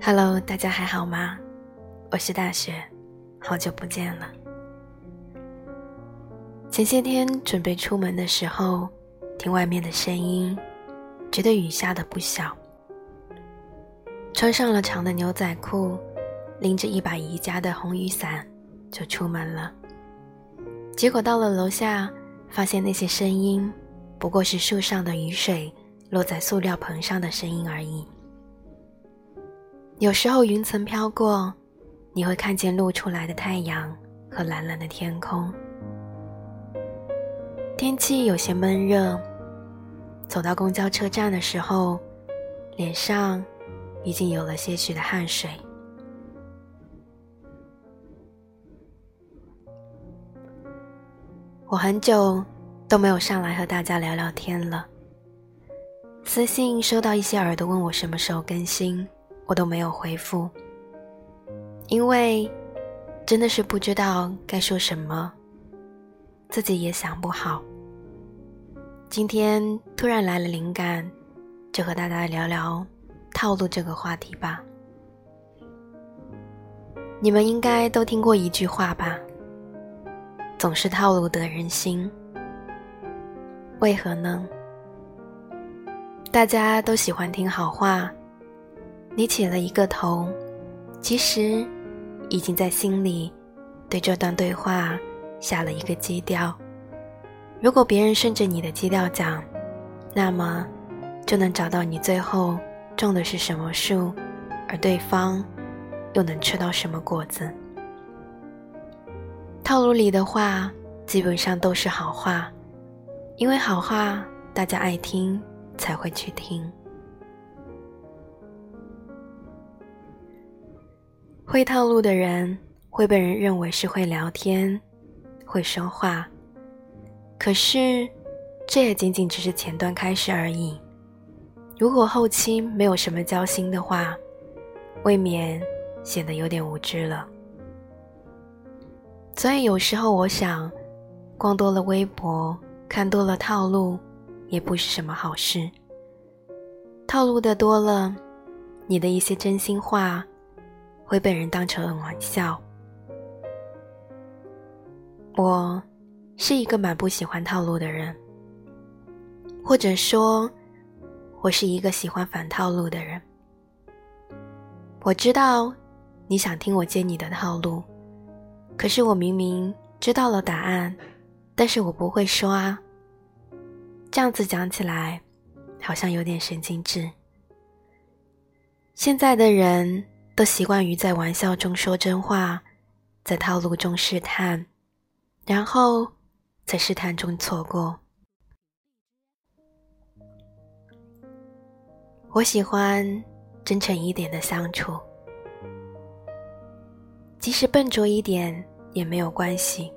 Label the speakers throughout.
Speaker 1: Hello，大家还好吗？我是大雪，好久不见了。前些天准备出门的时候，听外面的声音，觉得雨下的不小。穿上了长的牛仔裤，拎着一把宜家的红雨伞就出门了。结果到了楼下，发现那些声音不过是树上的雨水落在塑料棚上的声音而已。有时候云层飘过，你会看见露出来的太阳和蓝蓝的天空。天气有些闷热，走到公交车站的时候，脸上已经有了些许的汗水。我很久都没有上来和大家聊聊天了。私信收到一些耳朵问我什么时候更新。我都没有回复，因为真的是不知道该说什么，自己也想不好。今天突然来了灵感，就和大家聊聊套路这个话题吧。你们应该都听过一句话吧？总是套路得人心，为何呢？大家都喜欢听好话。你起了一个头，其实已经在心里对这段对话下了一个基调。如果别人顺着你的基调讲，那么就能找到你最后种的是什么树，而对方又能吃到什么果子。套路里的话基本上都是好话，因为好话大家爱听，才会去听。会套路的人会被人认为是会聊天、会说话，可是这也仅仅只是前端开始而已。如果后期没有什么交心的话，未免显得有点无知了。所以有时候我想，逛多了微博，看多了套路，也不是什么好事。套路的多了，你的一些真心话。会被人当成玩笑。我是一个蛮不喜欢套路的人，或者说，我是一个喜欢反套路的人。我知道你想听我接你的套路，可是我明明知道了答案，但是我不会说啊。这样子讲起来，好像有点神经质。现在的人。都习惯于在玩笑中说真话，在套路中试探，然后在试探中错过。我喜欢真诚一点的相处，即使笨拙一点也没有关系。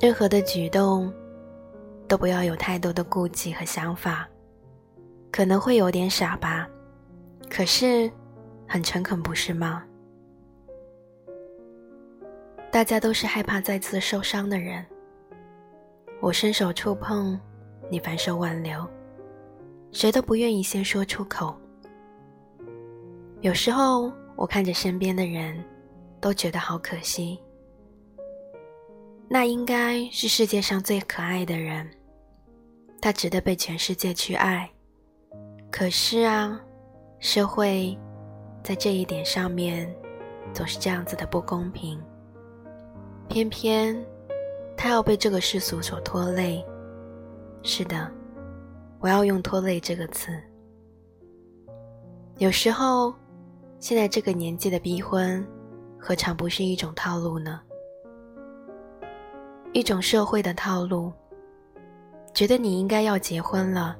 Speaker 1: 任何的举动都不要有太多的顾忌和想法，可能会有点傻吧，可是。很诚恳，不是吗？大家都是害怕再次受伤的人。我伸手触碰，你反手挽留，谁都不愿意先说出口。有时候我看着身边的人，都觉得好可惜。那应该是世界上最可爱的人，他值得被全世界去爱。可是啊，社会。在这一点上面，总是这样子的不公平。偏偏他要被这个世俗所拖累。是的，我要用“拖累”这个词。有时候，现在这个年纪的逼婚，何尝不是一种套路呢？一种社会的套路，觉得你应该要结婚了，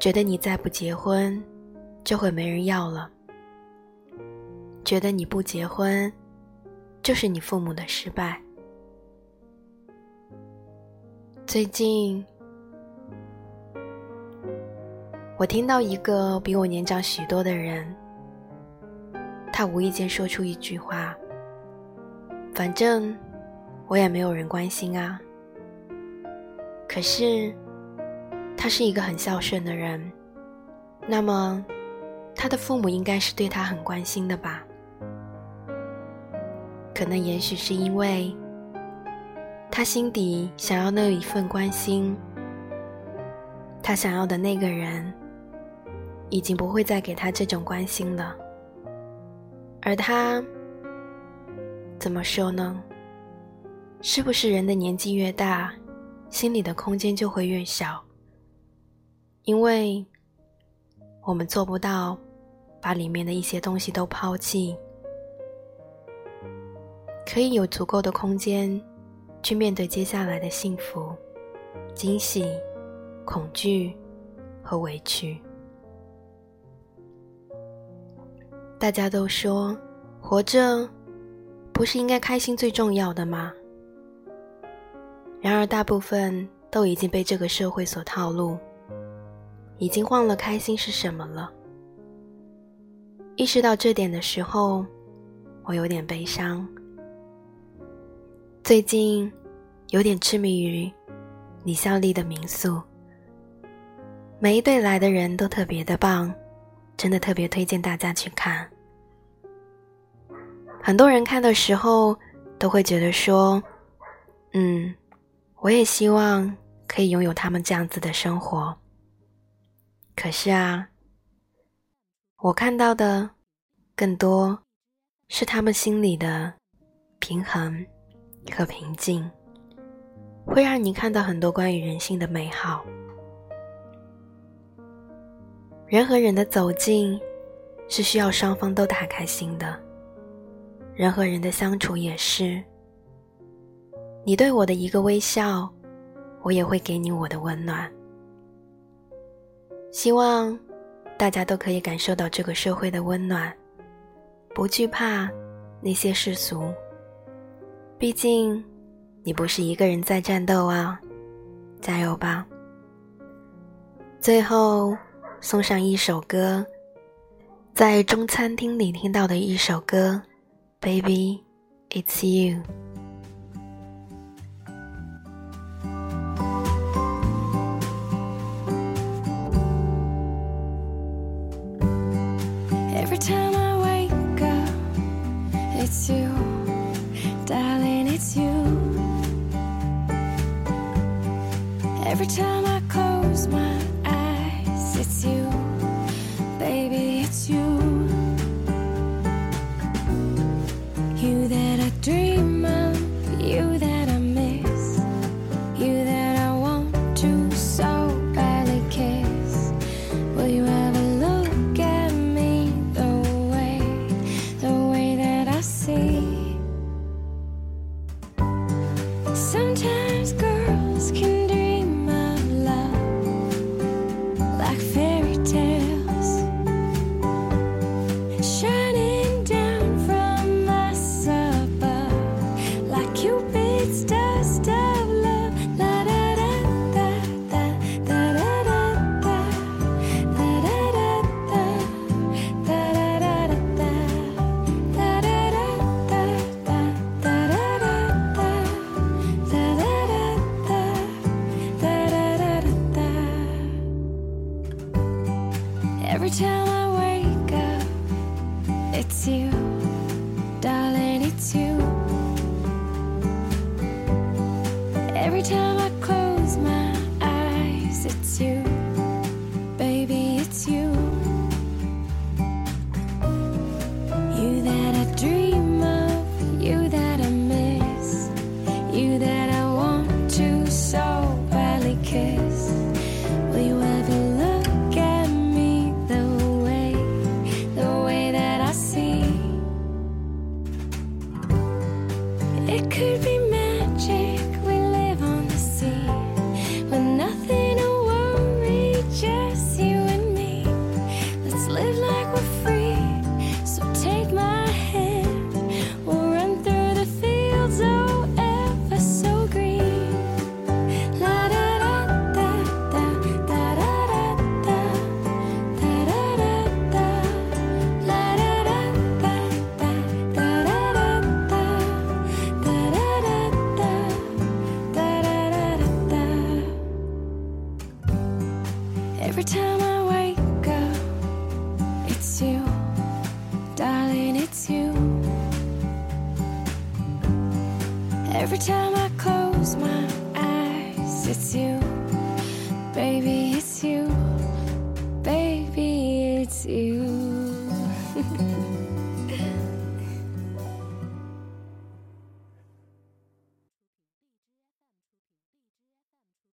Speaker 1: 觉得你再不结婚，就会没人要了。觉得你不结婚，就是你父母的失败。最近，我听到一个比我年长许多的人，他无意间说出一句话：“反正我也没有人关心啊。”可是他是一个很孝顺的人，那么他的父母应该是对他很关心的吧？可能也许是因为他心底想要那一份关心，他想要的那个人已经不会再给他这种关心了，而他怎么说呢？是不是人的年纪越大，心里的空间就会越小？因为我们做不到把里面的一些东西都抛弃。可以有足够的空间，去面对接下来的幸福、惊喜、恐惧和委屈。大家都说，活着不是应该开心最重要的吗？然而，大部分都已经被这个社会所套路，已经忘了开心是什么了。意识到这点的时候，我有点悲伤。最近有点痴迷于李孝利的民宿，每一对来的人都特别的棒，真的特别推荐大家去看。很多人看的时候都会觉得说：“嗯，我也希望可以拥有他们这样子的生活。”可是啊，我看到的更多是他们心里的平衡。和平静，会让你看到很多关于人性的美好。人和人的走近，是需要双方都打开心的。人和人的相处也是。你对我的一个微笑，我也会给你我的温暖。希望大家都可以感受到这个社会的温暖，不惧怕那些世俗。毕竟，你不是一个人在战斗啊！加油吧！最后送上一首歌在中餐厅里听到的一首歌 baby it's you every time i wake up it's you darling it's you every time i Sometimes it's you, darling, it's you.
Speaker 2: Every time I close. Every time I close my eyes, it's you, baby, it's you,